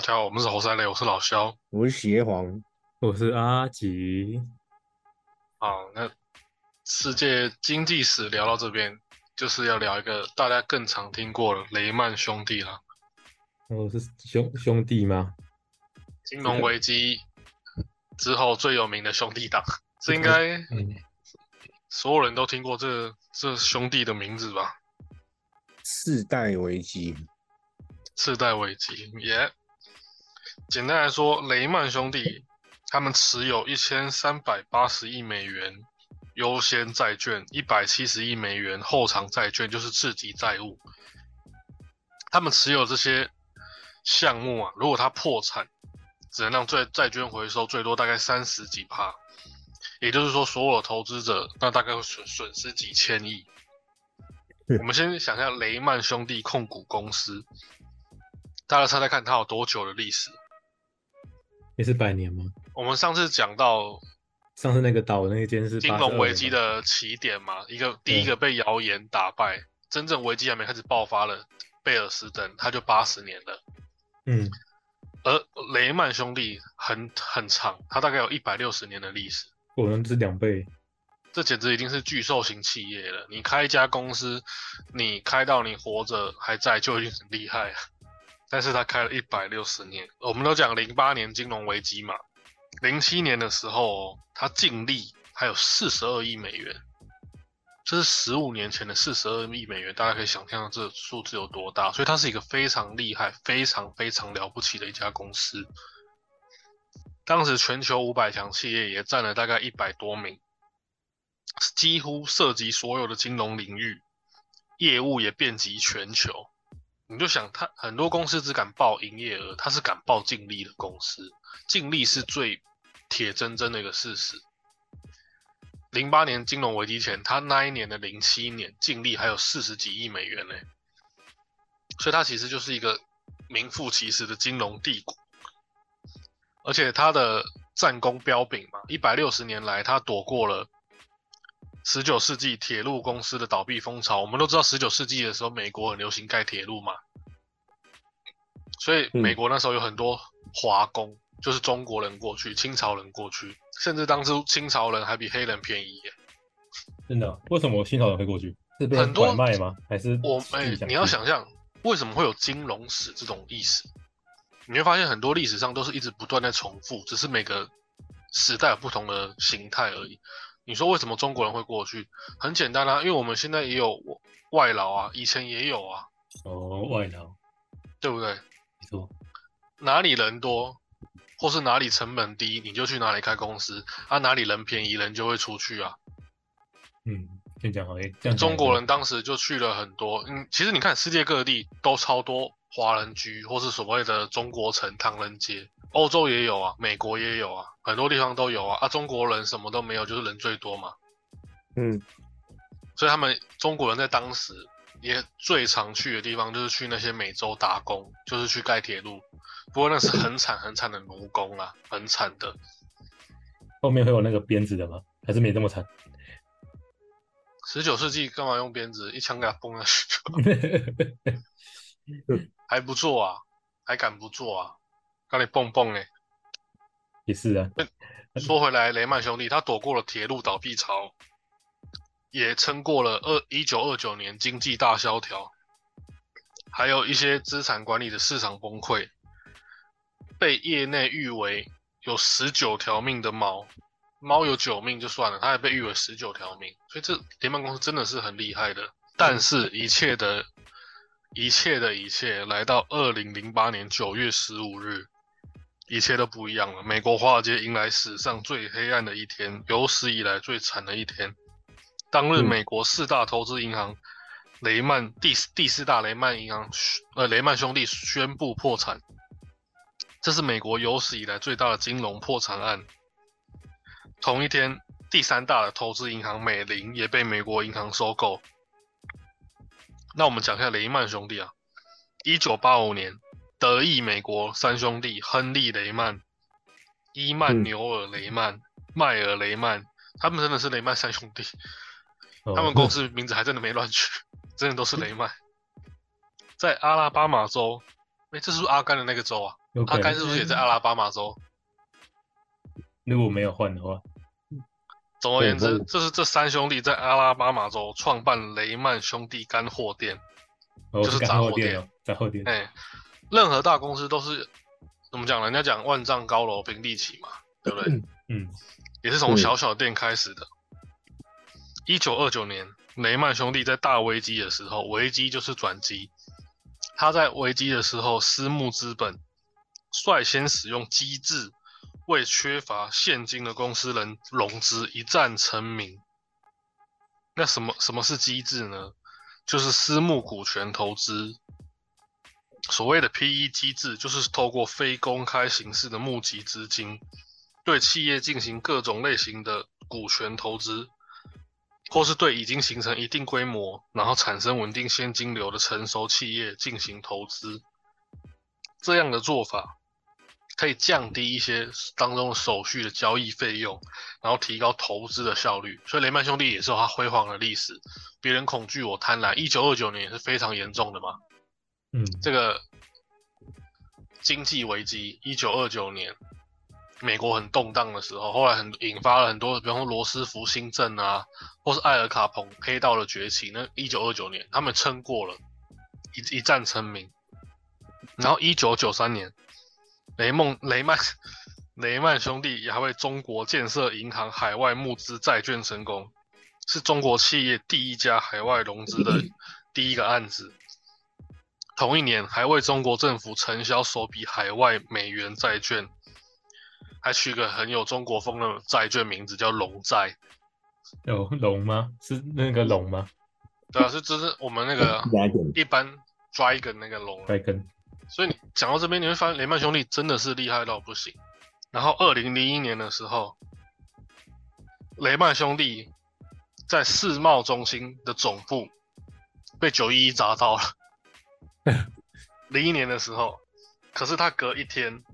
大家好，我们是猴赛雷，我是老肖。我是邪皇，我是阿吉，好，那世界经济史聊到这边，就是要聊一个大家更常听过的雷曼兄弟了。哦是兄兄弟吗？金融危机之后最有名的兄弟党，这应该嗯，所有人都听过这这兄弟的名字吧？世代危机，世代危机也、简单来说，雷曼兄弟他们持有一千三百八十亿美元优先债券，一百七十亿美元后偿债券，就是次级债务。他们持有这些项目啊，如果他破产，只能让债债券回收最多大概三十几趴，也就是说，所有的投资者那大概会损损失几千亿。我们先想一下雷曼兄弟控股公司，大家猜猜看它有多久的历史？也是百年吗？我们上次讲到上次那个岛那间是金82融危机的起点嘛，一个第一个被谣言打败，真正危机还没开始爆发了，贝尔斯登他就八十年了，嗯，而雷曼兄弟很很长，它大概有一百六十年的历史，果然是两倍，这简直已经是巨兽型企业了。你开一家公司，你开到你活着还在就已经很厉害了，但是他开了一百六十年，我们都讲零八年金融危机嘛，零七年的时候，他净利还有四十二亿美元，这是十五年前的四十二亿美元，大家可以想象这数字有多大，所以它是一个非常厉害、非常非常了不起的一家公司。当时全球五百强企业也占了大概一百多名，几乎涉及所有的金融领域，业务也遍及全球。你就想，他很多公司只敢报营业额，他是敢报净利的公司，净利是最铁铮铮的一个事实。零八年金融危机前，他那一年的零七年净利还有四十几亿美元呢，所以他其实就是一个名副其实的金融帝国。而且他的战功彪炳嘛，一百六十年来，他躲过了十九世纪铁路公司的倒闭风潮。我们都知道，十九世纪的时候，美国很流行盖铁路嘛，所以嗯美国那时候有很多华工，就是中国人过去，清朝人过去，甚至当初清朝人还比黑人便宜耶。真的？为什么清朝人会过去？是被很多拐卖吗？还是我哎、你要想象为什么会有金融史这种历史，你会发现很多历史上都是一直不断在重复，只是每个时代有不同的形态而已。你说为什么中国人会过去？很简单啊，因为我们现在也有外劳啊，以前也有啊，哦外劳，对不对？哪里人多，或是哪里成本低，你就去哪里开公司啊，哪里人便宜，人就会出去啊。嗯，先讲好，诶，这样讲中国人当时就去了很多，嗯，其实你看世界各地都超多华人居，或是所谓的中国城、唐人街，欧洲也有啊，美国也有啊，很多地方都有啊。啊，中国人什么都没有，就是人最多嘛，嗯，所以他们中国人在当时也最常去的地方就是去那些美洲打工，就是去盖铁路。不过那是很惨很惨的奴工啊，很惨的。后面会有那个鞭子的吗？还是没这么惨？十九世纪干嘛用鞭子，一枪给他崩下去，还不错啊，还敢不做啊，让你蹦蹦哎。也是啊，说回来，雷曼兄弟他躲过了铁路倒闭潮，也撑过了二一九二九年经济大萧条，还有一些资产管理的市场崩溃，被业内誉为有十九条命的猫。猫有九命就算了，它还被誉为十九条命，所以这联邦公司真的是很厉害的。但是，一切的一切的一切，来到二零零八年九月十五日，一切都不一样了。美国华尔街迎来史上最黑暗的一天，有史以来最惨的一天。当日，嗯美国四大投资银行雷曼第第四大雷曼银行呃雷曼兄弟宣布破产，这是美国有史以来最大的金融破产案。同一天，第三大的投资银行美林也被美国银行收购。那我们讲一下雷曼兄弟啊，一九八五年，德意美国三兄弟亨利·雷曼、伊曼纽尔·雷曼、迈尔·雷曼，他们真的是雷曼三兄弟。哦他们公司名字还真的没乱取，真的都是雷曼。在阿拉巴马州，哎、这是不是阿甘的那个州啊？有可能他该是不是也在阿拉巴马州？如果没有换的话，总而言之，这是这三兄弟在阿拉巴马州创办雷曼兄弟干货店。哦就是干杂货店杂货店。哎，任何大公司都是怎么讲？人家讲万丈高楼平地起嘛，对不对？嗯，也是从嗯小小店开始的。一九二九年，雷曼兄弟在大危机的时候，危机就是转机。他在危机的时候，私募资本率先使用机制，为缺乏现金的公司人融资一战成名。那什么什么是机制呢？就是私募股权投资。所谓的 PE 机制，就是透过非公开形式的募集资金，对企业进行各种类型的股权投资，或是对已经形成一定规模，然后产生稳定现金流的成熟企业进行投资。这样的做法可以降低一些当中的手续的交易费用，然后提高投资的效率。所以雷曼兄弟也是有它辉煌的历史。别人恐惧我贪婪，一九二九年也是非常严重的嘛。嗯，这个经济危机，一九二九年，美国很动荡的时候，后来很引发了很多，比方说罗斯福新政啊，或是艾尔卡彭黑道的崛起。那一九二九年，他们撑过了，一一战成名。然后一九九三年，雷梦 雷曼雷曼兄弟也还为中国建设银行海外募资债券成功，是中国企业第一家海外融资的 第一个案子。同一年，还为中国政府承销首笔海外美元债券，还取个很有中国风的债券名字叫“龙债有龙吗？是那个龙吗？”。对啊，是这是我们那个一般 dragon 那个龙 dragon 所以你讲到这边，你会发现雷曼兄弟真的是厉害到不行。然后二零零一年的时候，雷曼兄弟在世贸中心的总部被九一一砸到了。零一年的时候，可是他隔一天，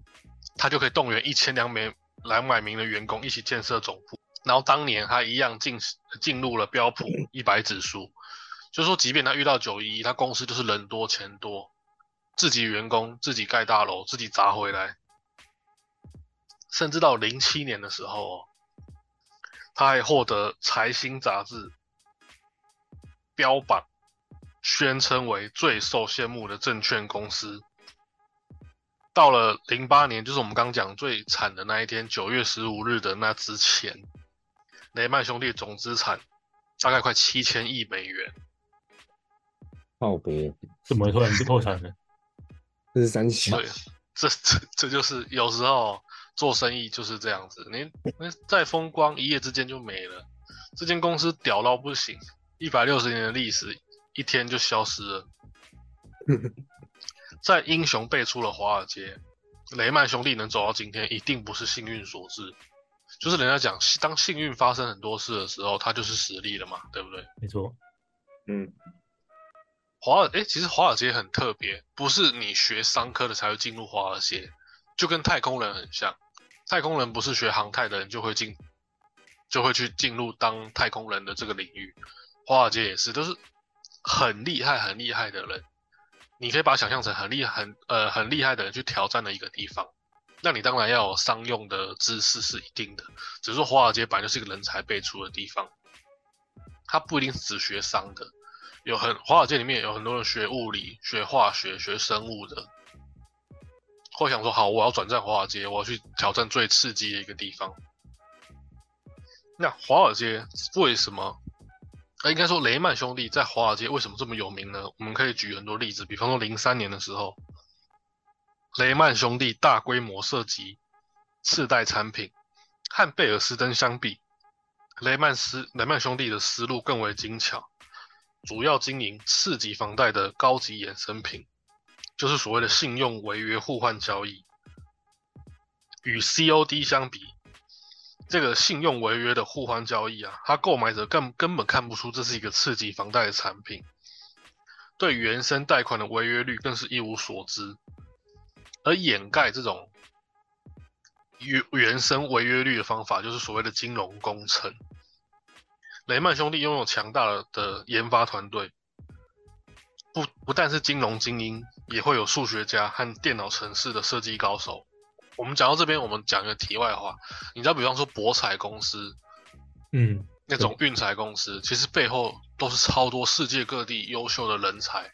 他就可以动员一千两百两百名的员工一起建设总部。然后当年他一样进进入了标普 一百指数，就说，即便他遇到九一一，他公司就是人多钱多，自己员工自己盖大楼，自己砸回来。甚至到零七年的时候、哦，他还获得财新杂志标榜，宣称为最受羡慕的证券公司。到了零八年，就是我们刚讲最惨的那一天，九月十五日的那之前，雷曼兄弟总资产大概快七千亿美元。靠北，怎么突然破产了？这是三小对，这这这就是有时候做生意就是这样子，你那再风光一夜之间就没了。这间公司屌到不行，一百六十年的历史，一天就消失了。在英雄辈出的华尔街，雷曼兄弟能走到今天，一定不是幸运所致。就是人家讲，当幸运发生很多事的时候，它就是实力了嘛，对不对？没错，嗯，华尔诶，其实华尔街很特别，不是你学商科的才会进入华尔街，就跟太空人很像。太空人不是学航太的人就会进，就会去进入当太空人的这个领域。华尔街也是，都是很厉害、很厉害的人。你可以把它想象成很厉、很呃很厉害的人去挑战的一个地方。那你当然要有商用的知识是一定的，只是说华尔街本来就是一个人才辈出的地方，它不一定是只学商的。有很华尔街里面有很多人学物理、学化学、学生物的，或想说好，我要转战华尔街，我要去挑战最刺激的一个地方。那华尔街为什么？呃，应该说雷曼兄弟在华尔街为什么这么有名呢？我们可以举很多例子，比方说零三年的时候，雷曼兄弟大规模涉及次贷产品，和贝尔斯登相比，雷曼斯雷曼兄弟的思路更为精巧。主要经营次级房贷的高级衍生品，就是所谓的信用违约互换交易。与 COD 相比，这个信用违约的互换交易啊，它购买者根根本看不出这是一个刺激房贷的产品，对原生贷款的违约率更是一无所知，而掩盖这种原原生违约率的方法，就是所谓的金融工程。雷曼兄弟拥有强大的研发团队，不不但是金融精英，也会有数学家和电脑城市的设计高手。我们讲到这边，我们讲一个题外话，你知道，比方说博彩公司，嗯，那种运彩公司，其实背后都是超多世界各地优秀的人才。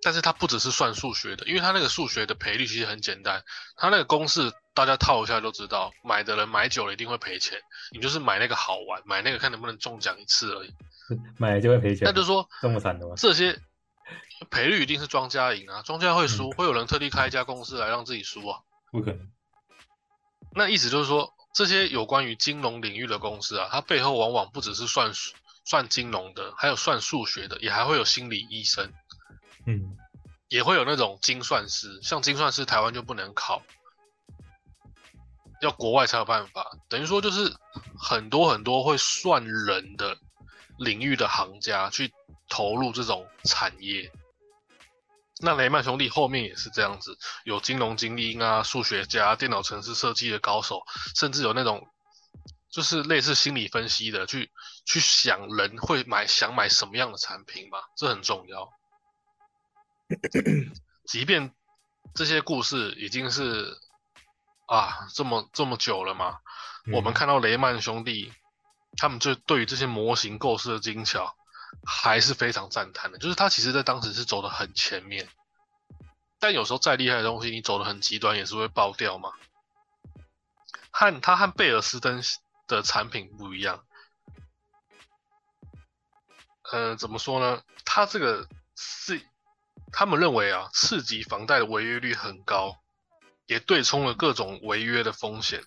但是它不只是算数学的，因为它那个数学的赔率其实很简单，它那个公式大家套一下就知道，买的人买久了一定会赔钱，你就是买那个好玩，买那个看能不能中奖一次而已。买了就会赔钱，那就说这么惨的吗？这些赔率一定是庄家赢啊，庄家会输，会有人特地开一家公司来让自己输啊？不可能。那意思就是说，这些有关于金融领域的公司啊，它背后往往不只是算算金融的，还有算数学的，也还会有心理医生。嗯，也会有那种精算师，像精算师台湾就不能考，要国外才有办法。等于说就是很多很多会算人的领域的行家去投入这种产业。那雷曼兄弟后面也是这样子，有金融精英啊、数学家、电脑城市设计的高手，甚至有那种就是类似心理分析的，去去想人会买想买什么样的产品嘛，这很重要。即便这些故事已经是啊这么这么久了嘛，我们看到雷曼兄弟他们就对于这些模型构思的精巧还是非常赞叹的。就是他其实在当时是走的很前面，但有时候再厉害的东西，你走的很极端也是会爆掉嘛。和他和贝尔斯登的产品不一样，呃，怎么说呢？他这个是。他们认为啊，次级房贷的违约率很高，也对冲了各种违约的风险。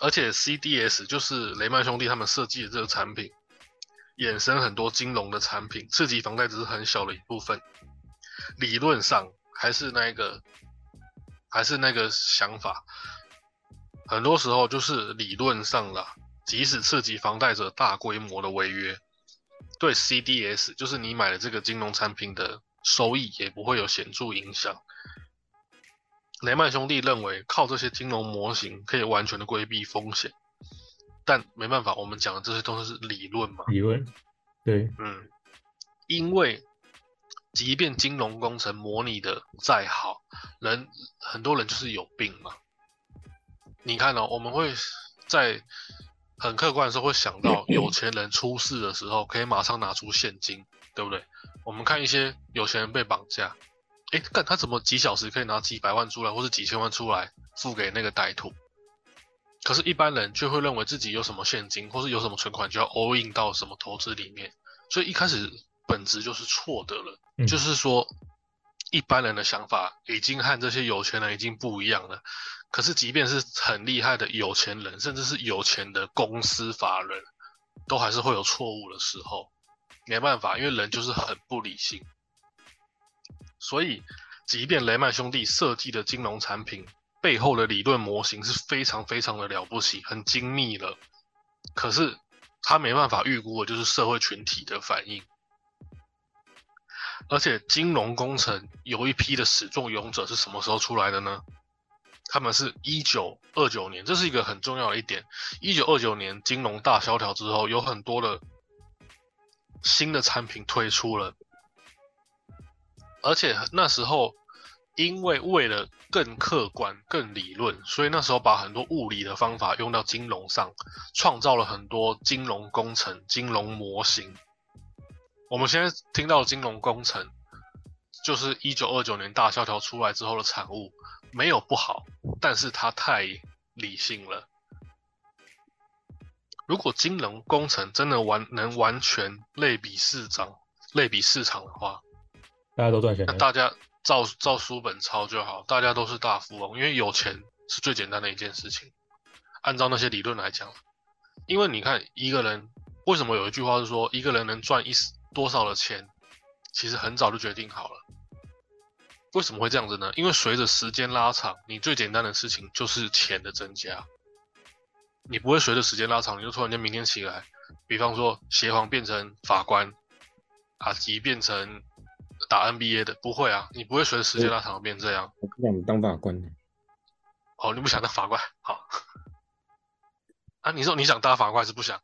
而且 CDS 就是雷曼兄弟他们设计的这个产品，衍生很多金融的产品，刺激房贷只是很小的一部分。理论上还是那个，还是那个想法，很多时候就是理论上啦，即使刺激房贷者大规模的违约，对 CDS 就是你买的这个金融产品的。收益也不会有显著影响。雷曼兄弟认为靠这些金融模型可以完全的规避风险，但没办法，我们讲的这些都是理论嘛。理论，对，嗯，因为即便金融工程模拟的再好，人很多人就是有病嘛。你看哦，我们会在很客观的时候会想到，有钱人出事的时候可以马上拿出现金，对不对？我们看一些有钱人被绑架，诶，看他怎么几小时可以拿几百万出来，或是几千万出来付给那个歹徒。可是，一般人却会认为自己有什么现金，或是有什么存款，就要 all in 到什么投资里面。所以一开始本质就是错的了。就是说，一般人的想法已经和这些有钱人已经不一样了。可是，即便是很厉害的有钱人，甚至是有钱的公司法人，都还是会有错误的时候。没办法，因为人就是很不理性，所以即便雷曼兄弟设计的金融产品背后的理论模型是非常非常的了不起、很精密了，可是他没办法预估的就是社会群体的反应。而且金融工程有一批的始作俑者是什么时候出来的呢？他们是一九二九年，这是一个很重要的一点。一九二九年金融大萧条之后，有很多的。新的产品推出了，而且那时候因为为了更客观、更理论，所以那时候把很多物理的方法用到金融上，创造了很多金融工程、金融模型。我们现在听到的金融工程，就是一九二九年大萧条出来之后的产物，没有不好，但是它太理性了。如果金融工程真的完能完全类比市场、类比市场的话，大家都赚钱，那大家照照书本抄就好，大家都是大富翁，因为有钱是最简单的一件事情。按照那些理论来讲，因为你看一个人，为什么有一句话是说一个人能赚一多少的钱，其实很早就决定好了。为什么会这样子呢？因为随着时间拉长，你最简单的事情就是钱的增加。你不会随着时间拉长，你就突然间明天起来，比方说协皇变成法官，阿吉变成打 NBA 的，不会啊，你不会随着时间拉长变这样。我不想当法官。哦，你不想当法官？好。啊，你说你想当法官还是不想？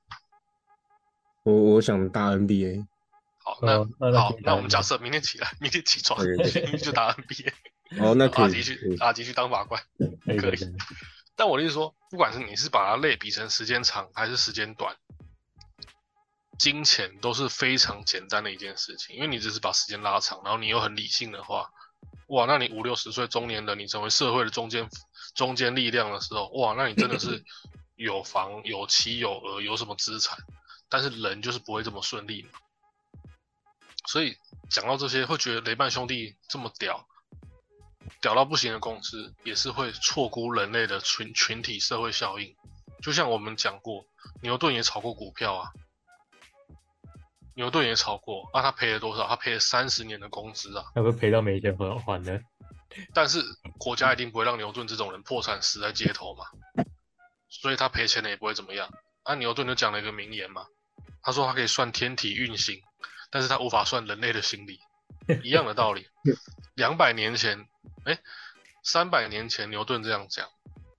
我我想打 NBA。好，那哦那那好那我们假设明天起来，明天起床，就打 NBA，哦，那可以，阿吉去阿吉去当法官。可以，但我的意思说，不管是你是把它类比成时间长还是时间短，金钱都是非常简单的一件事情，因为你只是把时间拉长，然后你又很理性的话，哇，那你五六十岁中年人，你成为社会的中间中间力量的时候，哇，那你真的是 有房有妻有儿有什么资产，但是人就是不会这么顺利嘛。所以讲到这些，会觉得雷曼兄弟这么屌，屌到不行的公司，也是会错估人类的群群体社会效应。就像我们讲过，牛顿也炒过股票啊，牛顿也炒过，啊，他赔了多少？他赔了三十年的工资啊。要不赔到没钱还还呢？但是国家一定不会让牛顿这种人破产死在街头嘛，所以他赔钱了也不会怎么样。啊，牛顿就讲了一个名言嘛，他说他可以算天体运行，但是他无法算人类的心理，一样的道理。两百年前，哎，三百年前牛顿这样讲，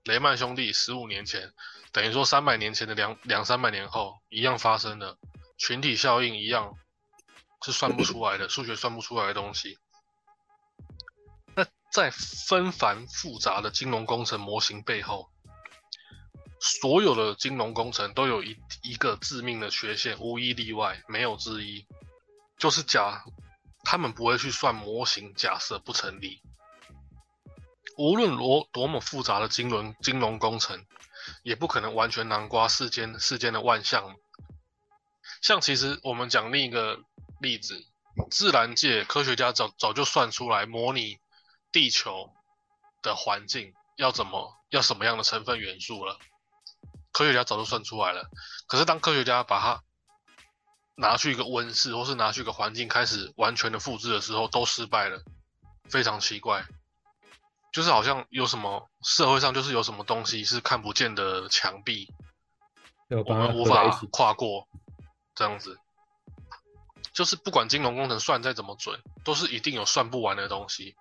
雷曼兄弟十五年前，等于说三百年前的两两三百年后一样发生了，群体效应一样是算不出来的，数学算不出来的东西。那在纷繁复杂的金融工程模型背后，所有的金融工程都有一一个致命的缺陷，无一例外，没有之一，就是假他们不会去算模型假设不成立。无论多多么复杂的金融金融工程，也不可能完全囊括世间世间的万象。像其实我们讲另一个例子，自然界科学家早早就算出来模拟地球的环境要怎么要什么样的成分元素了，科学家早就算出来了。可是当科学家把它拿去一个温室，或是拿去一个环境开始完全的复制的时候，都失败了，非常奇怪。就是好像有什么社会上就是有什么东西是看不见的墙壁，我们无法。跨过，这样子。就是不管金融工程算再怎么准，都是一定有算不完的东西。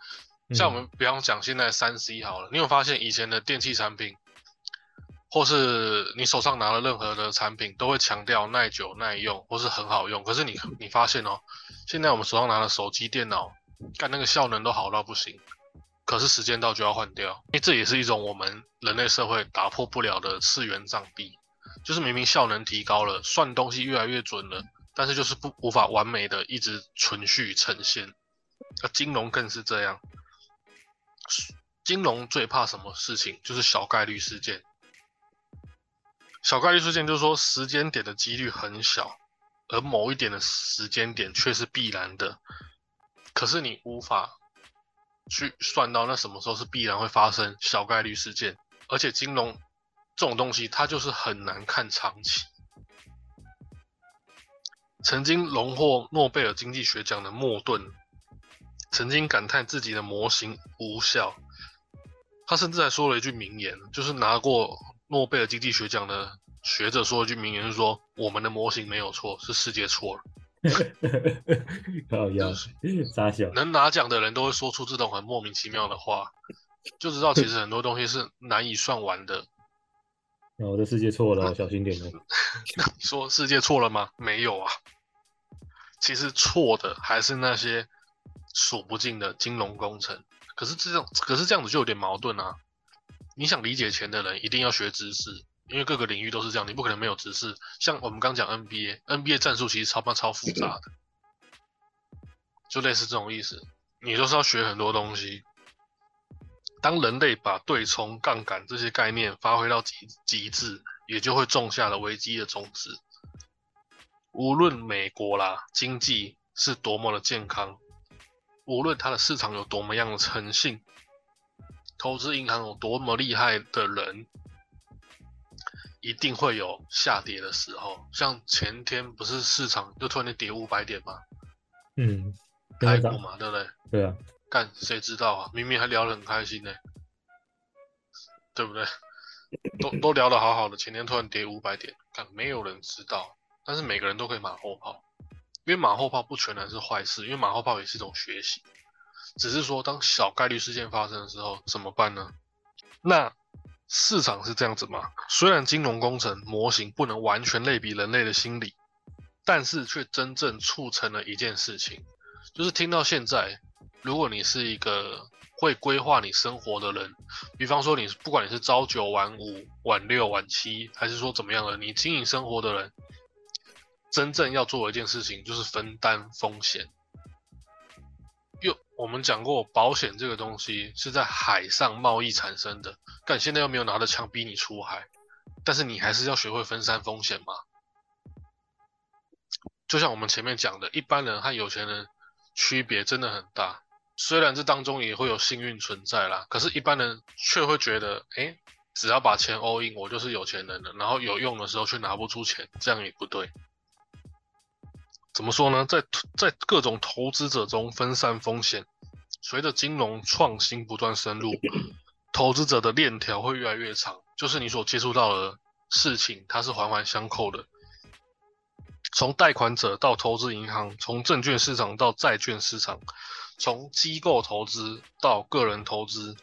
像我们比方讲现在三 C 好了，你有发现以前的电器产品，或是你手上拿的任何的产品，都会强调耐久、耐用，或是很好用。可是你你发现哦，现在我们手上拿的手机、电脑，干那个效能都好到不行，可是时间到就要换掉，因为这也是一种我们人类社会打破不了的次元障壁。就是明明效能提高了，算东西越来越准了，但是就是不无法完美的一直存续呈现。那金融更是这样，金融最怕什么事情？就是小概率事件。小概率事件就是说时间点的几率很小，而某一点的时间点却是必然的，可是你无法去算到那什么时候是必然会发生小概率事件，而且金融这种东西它就是很难看长期。曾经荣获诺贝尔经济学奖的莫顿，曾经感叹自己的模型无效。他甚至还说了一句名言，就是拿过诺贝尔经济学奖的学者说了一句名言，是说我们的模型没有错，是世界错了。能拿奖的人都会说出这种很莫名其妙的话，就知道其实很多东西是难以算完的。我的世界错了哦，小心点哦。你说世界错了吗？没有啊，其实错的还是那些数不尽的金融工程。可是这样，可是这样子就有点矛盾啊。你想理解钱的人，一定要学知识，因为各个领域都是这样，你不可能没有知识。像我们刚讲 NBA，NBA 战术其实超棒超复杂的，就类似这种意思。你都是要学很多东西。当人类把对冲、杠杆这些概念发挥到极极致，也就会种下了危机的种子。无论美国啦经济是多么的健康，无论它的市场有多么样的诚信，投资银行有多么厉害的人，一定会有下跌的时候。像前天不是市场就突然间跌五百点吗？嗯，跟他台股嘛，对不对？对啊，干谁知道啊？明明还聊得很开心呢、对不对？都都聊得好好的，前天突然跌五百点，干没有人知道，但是每个人都可以马后炮，因为马后炮不全然是坏事，因为马后炮也是一种学习，只是说当小概率事件发生的时候怎么办呢？那市场是这样子吗？虽然金融工程模型不能完全类比人类的心理，但是却真正促成了一件事情，就是听到现在，如果你是一个会规划你生活的人，比方说你不管你是朝九晚五、晚六、晚七，还是说怎么样的，你经营生活的人，真正要做的一件事情就是分担风险。又我们讲过，保险这个东西是在海上贸易产生的，但现在又没有拿着枪逼你出海，但是你还是要学会分散风险嘛。就像我们前面讲的，一般人和有钱人区别真的很大。虽然这当中也会有幸运存在啦，可是一般人却会觉得，哎，只要把钱 all in，我就是有钱人了。然后有用的时候却拿不出钱，这样也不对。怎么说呢？在在各种投资者中分散风险，随着金融创新不断深入，投资者的链条会越来越长。就是你所接触到的事情，它是环环相扣的。从贷款者到投资银行，从证券市场到债券市场，从机构投资到个人投资，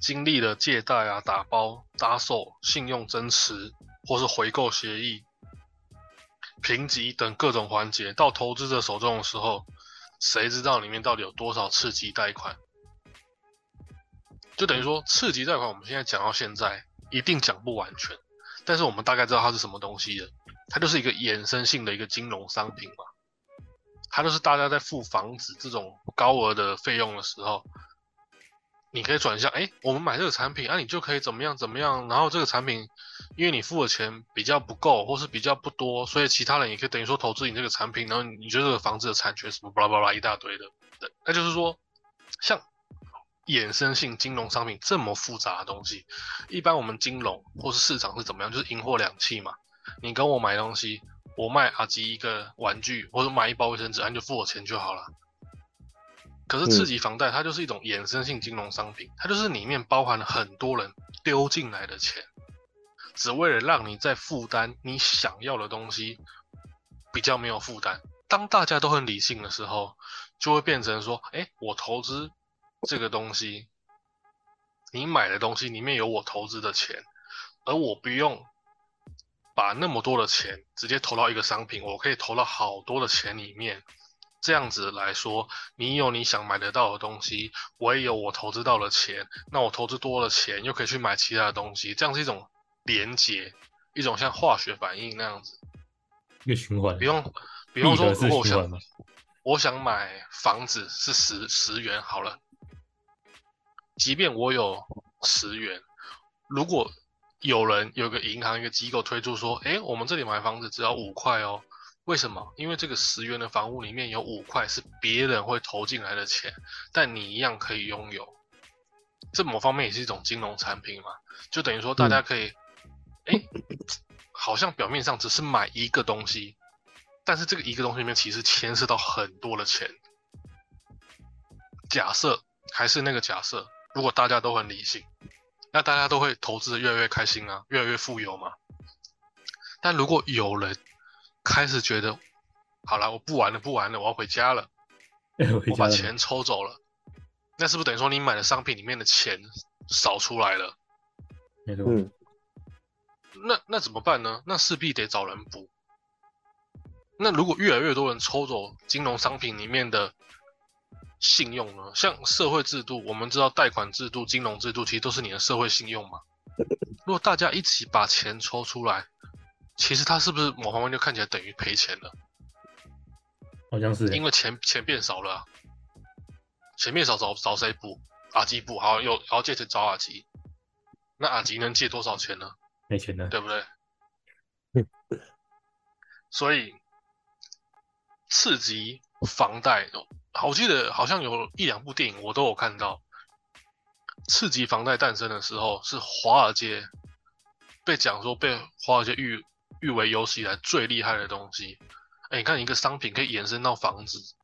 经历了借贷啊、打包、搭售、信用增持或是回购协议。评级等各种环节到投资者手中的时候，谁知道里面到底有多少次级贷款？就等于说，次级贷款我们现在讲到现在一定讲不完全，但是我们大概知道它是什么东西的，它就是一个衍生性的一个金融商品嘛。它就是大家在付房子这种高额的费用的时候。你可以转向，哎，我们买这个产品，啊，你就可以怎么样怎么样。然后这个产品，因为你付的钱比较不够，或是比较不多，所以其他人也可以等于说投资你这个产品。然后你觉得这个房子的产权什么巴拉巴拉一大堆的，那就是说，像衍生性金融商品这么复杂的东西，一般我们金融或是市场是怎么样？就是银货两讫嘛。你跟我买东西，我卖阿吉一个玩具，或者买一包卫生纸，你就付我钱就好了。可是次级房贷它就是一种衍生性金融商品，它就是里面包含了很多人丢进来的钱，只为了让你在负担你想要的东西比较没有负担。当大家都很理性的时候，就会变成说：哎，我投资这个东西，你买的东西里面有我投资的钱，而我不用把那么多的钱直接投到一个商品，我可以投到好多的钱里面。这样子来说，你有你想买得到的东西，我也有我投资到的钱，那我投资多了钱，又可以去买其他的东西，这样是一种连接，一种像化学反应那样子，一个循环。不用，比方说，如果我想，我想买房子是十十元好了，即便我有十元，如果有人有个银行一个机构推出说，哎，我们这里买房子只要五块哦。为什么？因为这个十元的房屋里面有五块是别人会投进来的钱，但你一样可以拥有。这某方面也是一种金融产品嘛？就等于说大家可以，哎，好像表面上只是买一个东西，但是这个一个东西里面其实牵涉到很多的钱。假设还是那个假设，如果大家都很理性，那大家都会投资的越来越开心啊，越来越富有嘛。但如果有人，开始觉得，好了，我不玩了，不玩了，我要回家了。我把钱抽走了，那是不是等于说你买的商品里面的钱少出来了？没错。那那怎么办呢？那势必得找人补。那如果越来越多人抽走金融商品里面的信用呢？像社会制度，我们知道贷款制度、金融制度其实都是你的社会信用嘛。如果大家一起把钱抽出来。其实它是不是某方面就看起来等于赔钱了？好像是，因为钱钱变少了，钱变少找找谁补？阿吉补，好又然后借钱找阿吉，那阿吉能借多少钱呢？没钱呢，对不对？所以刺激房贷，我记得好像有一两部电影我都有看到，次级房贷诞生的时候是华尔街被讲说被华尔街誉。誉为有史以来最厉害的东西，哎，你看一个商品可以延伸到房子，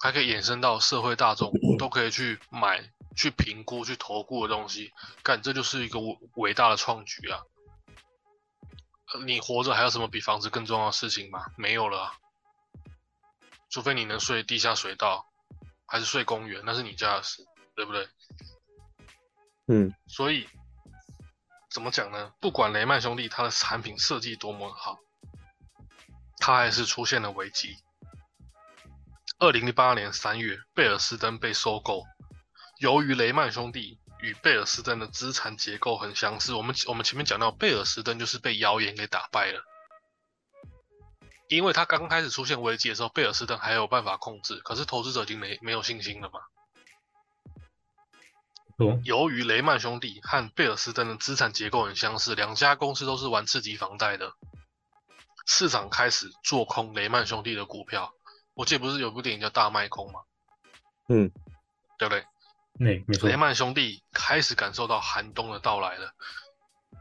还可以延伸到社会大众都可以去买、去评估、去投顾的东西，干这就是一个伟伟大的创举啊！你活着还有什么比房子更重要的事情吗？没有了，除非你能睡地下水道，还是睡公园，那是你家的事，对不对？嗯，所以。怎么讲呢？不管雷曼兄弟他的产品设计多么好，它还是出现了危机。二零零八年三月，贝尔斯登被收购。由于雷曼兄弟与贝尔斯登的资产结构很相似，我们我们前面讲到，贝尔斯登就是被谣言给打败了。因为他刚开始出现危机的时候，贝尔斯登还有办法控制，可是投资者已经没没有信心了嘛。由于雷曼兄弟和贝尔斯登的资产结构很相似，两家公司都是玩次级房贷的，市场开始做空雷曼兄弟的股票。我记得不是有部电影叫《大卖空》吗？嗯，对不对？那没错。雷曼兄弟开始感受到寒冬的到来了，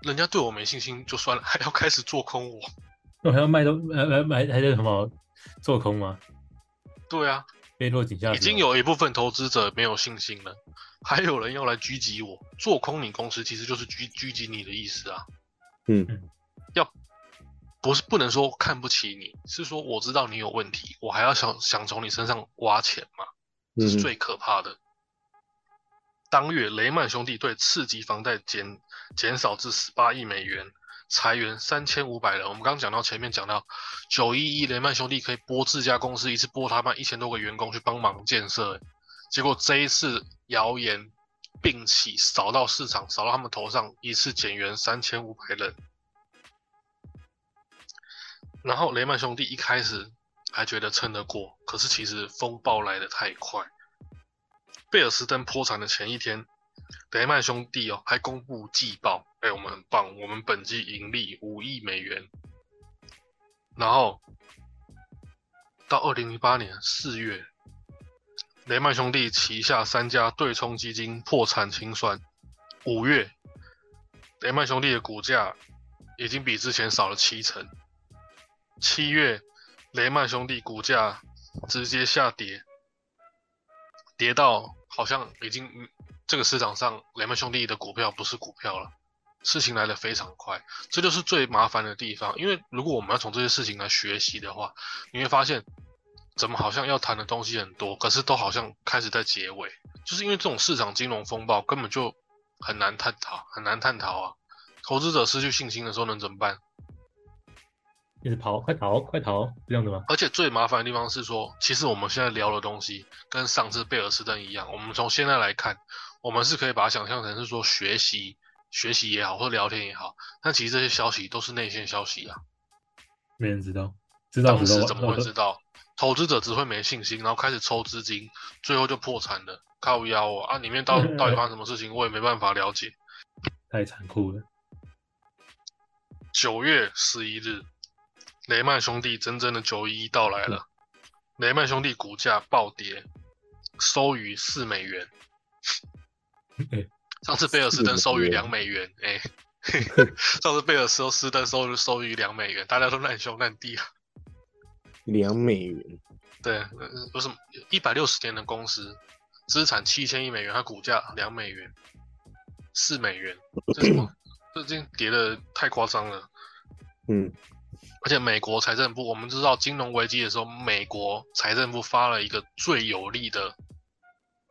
人家对我没信心就算了，还要开始做空我。我还要卖都呃呃买还是什么做空吗？对啊，被落井下已经有一部分投资者没有信心了，还有人要来狙击我。做空你公司其实就是狙狙击你的意思啊。嗯，要。不是不能说看不起你，是说我知道你有问题，我还要想想从你身上挖钱嘛，这是最可怕的。当月雷曼兄弟对次级房贷减减少至十八亿美元，裁员三千五百人。我们刚刚讲到前面讲到九一一雷曼兄弟可以拨自家公司一次拨他们一千多个员工去帮忙建设，结果这一次谣言并起扫到市场，扫到他们头上，一次减员三千五百人。然后雷曼兄弟一开始还觉得撑得过，可是其实风暴来得太快。贝尔斯登破产的前一天，雷曼兄弟哦还公布季报，哎，我们很棒，我们本季盈利五亿美元。然后到二零零八年四月，雷曼兄弟旗下三家对冲基金破产清算。五月，雷曼兄弟的股价已经比之前少了七成。七月，雷曼兄弟股价直接下跌，跌到好像已经这个市场上雷曼兄弟的股票不是股票了。事情来得非常快，这就是最麻烦的地方。因为如果我们要从这些事情来学习的话，你会发现怎么好像要谈的东西很多，可是都好像开始在结尾，就是因为这种市场金融风暴根本就很难探讨，很难探讨啊！投资者失去信心的时候能怎么办？一直跑，快逃，快逃，这样子吗？而且最麻烦的地方是说，其实我们现在聊的东西跟上次贝尔斯登一样，我们从现在来看，我们是可以把它想象成是说学习、学习也好，或聊天也好，但其实这些消息都是内线消息啊，没人知道，知道当时怎么会知道？投资者只会没信心，然后开始抽资金，最后就破产了，靠腰哦啊！里面到 到底发生什么事情，我也没办法了解，太残酷了。九月十一日。雷曼兄弟真正的九一一到来了，雷曼兄弟股价暴跌，收于四美元。上次贝尔斯登收于两美元，哎，上次贝尔斯登收收于两美元，大家都烂兄烂弟啊。两美元，对，不是一百六十年的公司，资产七千亿美元，它股价两美元，四美元，这什么？这已经跌的太夸张了。嗯。而且美国财政部，我们知道金融危机的时候，美国财政部发了一个最有力的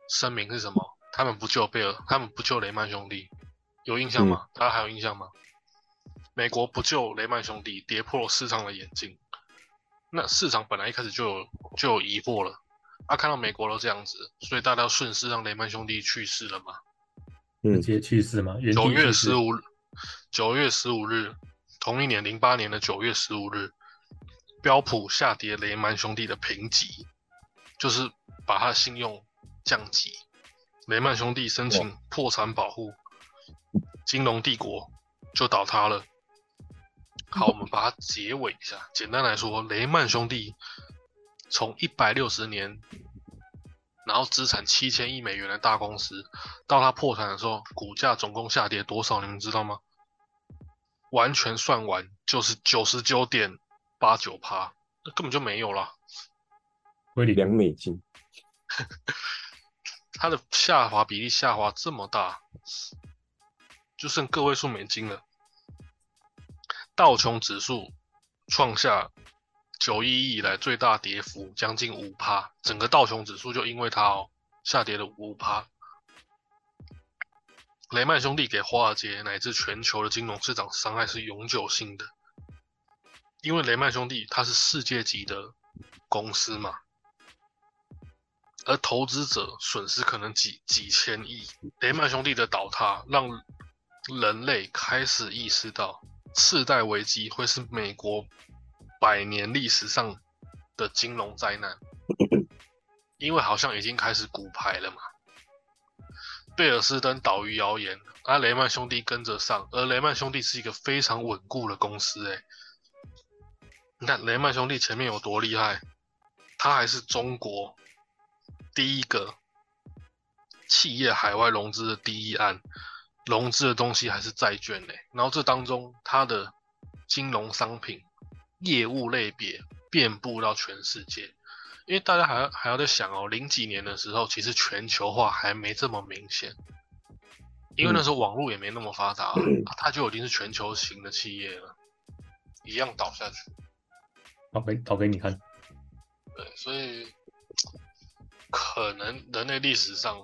声明是什么？他们不救贝尔，他们不救雷曼兄弟，有印象吗？大家还有印象吗？美国不救雷曼兄弟，跌破市场的眼镜。那市场本来一开始就有就有疑惑了，啊，看到美国都这样子，所以大家顺势让雷曼兄弟去世了嘛？直接去世吗？九月十五，九月十五日。同一年，零八年的九月十五日，标普下跌雷曼兄弟的评级，就是把他信用降级。雷曼兄弟申请破产保护，金融帝国就倒塌了。好，我们把它结尾一下。简单来说，雷曼兄弟从一百六十年，然后资产七千亿美元的大公司，到它破产的时候，股价总共下跌多少？你们知道吗？完全算完就是九十九点八九趴，那根本就没有了。两美金，它的下滑比例下滑这么大，就剩个位数美金了。道琼指数创下九一以来最大跌幅，将近五趴，整个道琼指数就因为它哦下跌了五趴。雷曼兄弟给华尔街乃至全球的金融市场伤害是永久性的。因为雷曼兄弟它是世界级的公司嘛，而投资者损失可能几几千亿。雷曼兄弟的倒塌让人类开始意识到次贷危机会是美国百年历史上的金融灾难，因为好像已经开始骨牌了嘛。贝尔斯登倒于谣言，而雷曼兄弟跟着上，而雷曼兄弟是一个非常稳固的公司，诶，你看雷曼兄弟前面有多厉害，他还是中国第一个企业海外融资的第一案，融资的东西还是债券嘞，然后这当中它的金融商品业务类别遍布到全世界。因为大家还要还要在想哦，零几年的时候，其实全球化还没这么明显，因为那时候网络也没那么发达，它就已经是全球型的企业了，一样倒下去。倒给倒给你看。对，所以可能人类历史上，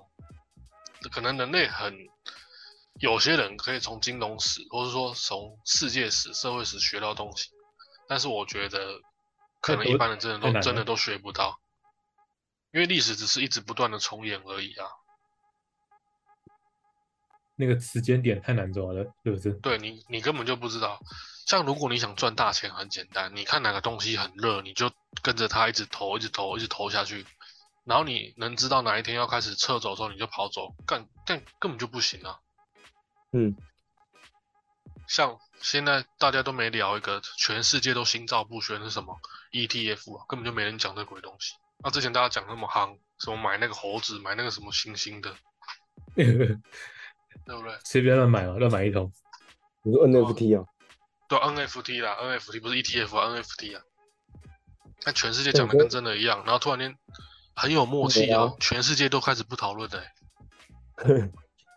可能人类很有些人可以从金融史，或者说从世界史、社会史学到东西，但是我觉得。可能一般人真的都真的都学不到，因为历史只是一直不断的重演而已啊。那个时间点太难抓了，是不是？对你，你根本就不知道。像如果你想赚大钱，很简单，你看哪个东西很热，你就跟着它一直投，一直投，一直投下去。然后你能知道哪一天要开始撤走的时候，你就跑走。干，但根本就不行啊。嗯。像现在大家都没聊一个，全世界都心照不宣是什么 ETF 啊，根本就没人讲这鬼东西。那之前大家讲那么夯，什么买那个猴子，买那个什么星星的，对不对？随便乱买嘛，乱买一通。你说 NFT 啊？对，NFT 啦，NFT 不是 ETF 啊，NFT 啊。那全世界讲的跟真的一样，然后突然间很有默契啊，全世界都开始不讨论的。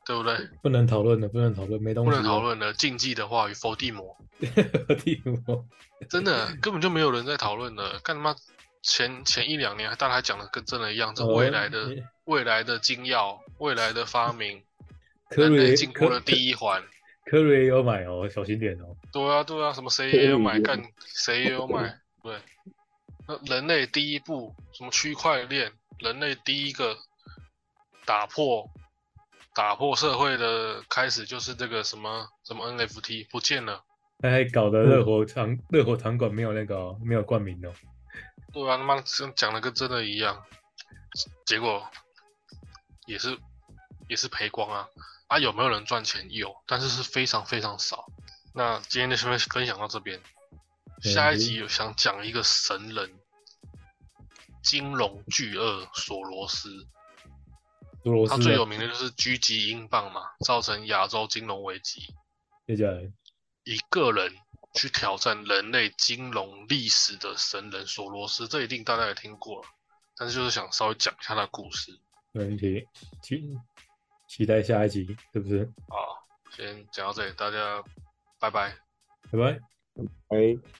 对不对？不能讨论的，不能讨论，没东西。不能讨论的，禁忌的话语，否地魔。否地魔，真的根本就没有人在讨论的。干他妈前前一两年，大家还讲的跟真的一样，这未来的未来的金药，未来的发明，科瑞进步的第一环。科瑞也有买哦，小心点哦。对啊，对啊，什么谁也有买，干谁也有买。对，那人类第一步，什么区块链，人类第一个打破。打破社会的开始就是这个什么什么 NFT 不见了，他还搞得热火场热火场馆没有那个没有冠名哦。对啊，他妈讲的跟真的一样，结果也是也是赔光啊！啊，有没有人赚钱？有，但是是非常非常少。那今天就先分享到这边，下一集有想讲一个神人，金融巨鳄索罗斯。他最有名的就是狙击英镑嘛，造成亚洲金融危机。接下来，一个人去挑战人类金融历史的神人索罗斯，这一定大家也听过了，但是就是想稍微讲一下他的故事。没问题，期期待下一集，是不是？好，先讲到这里，大家拜拜，拜拜，拜。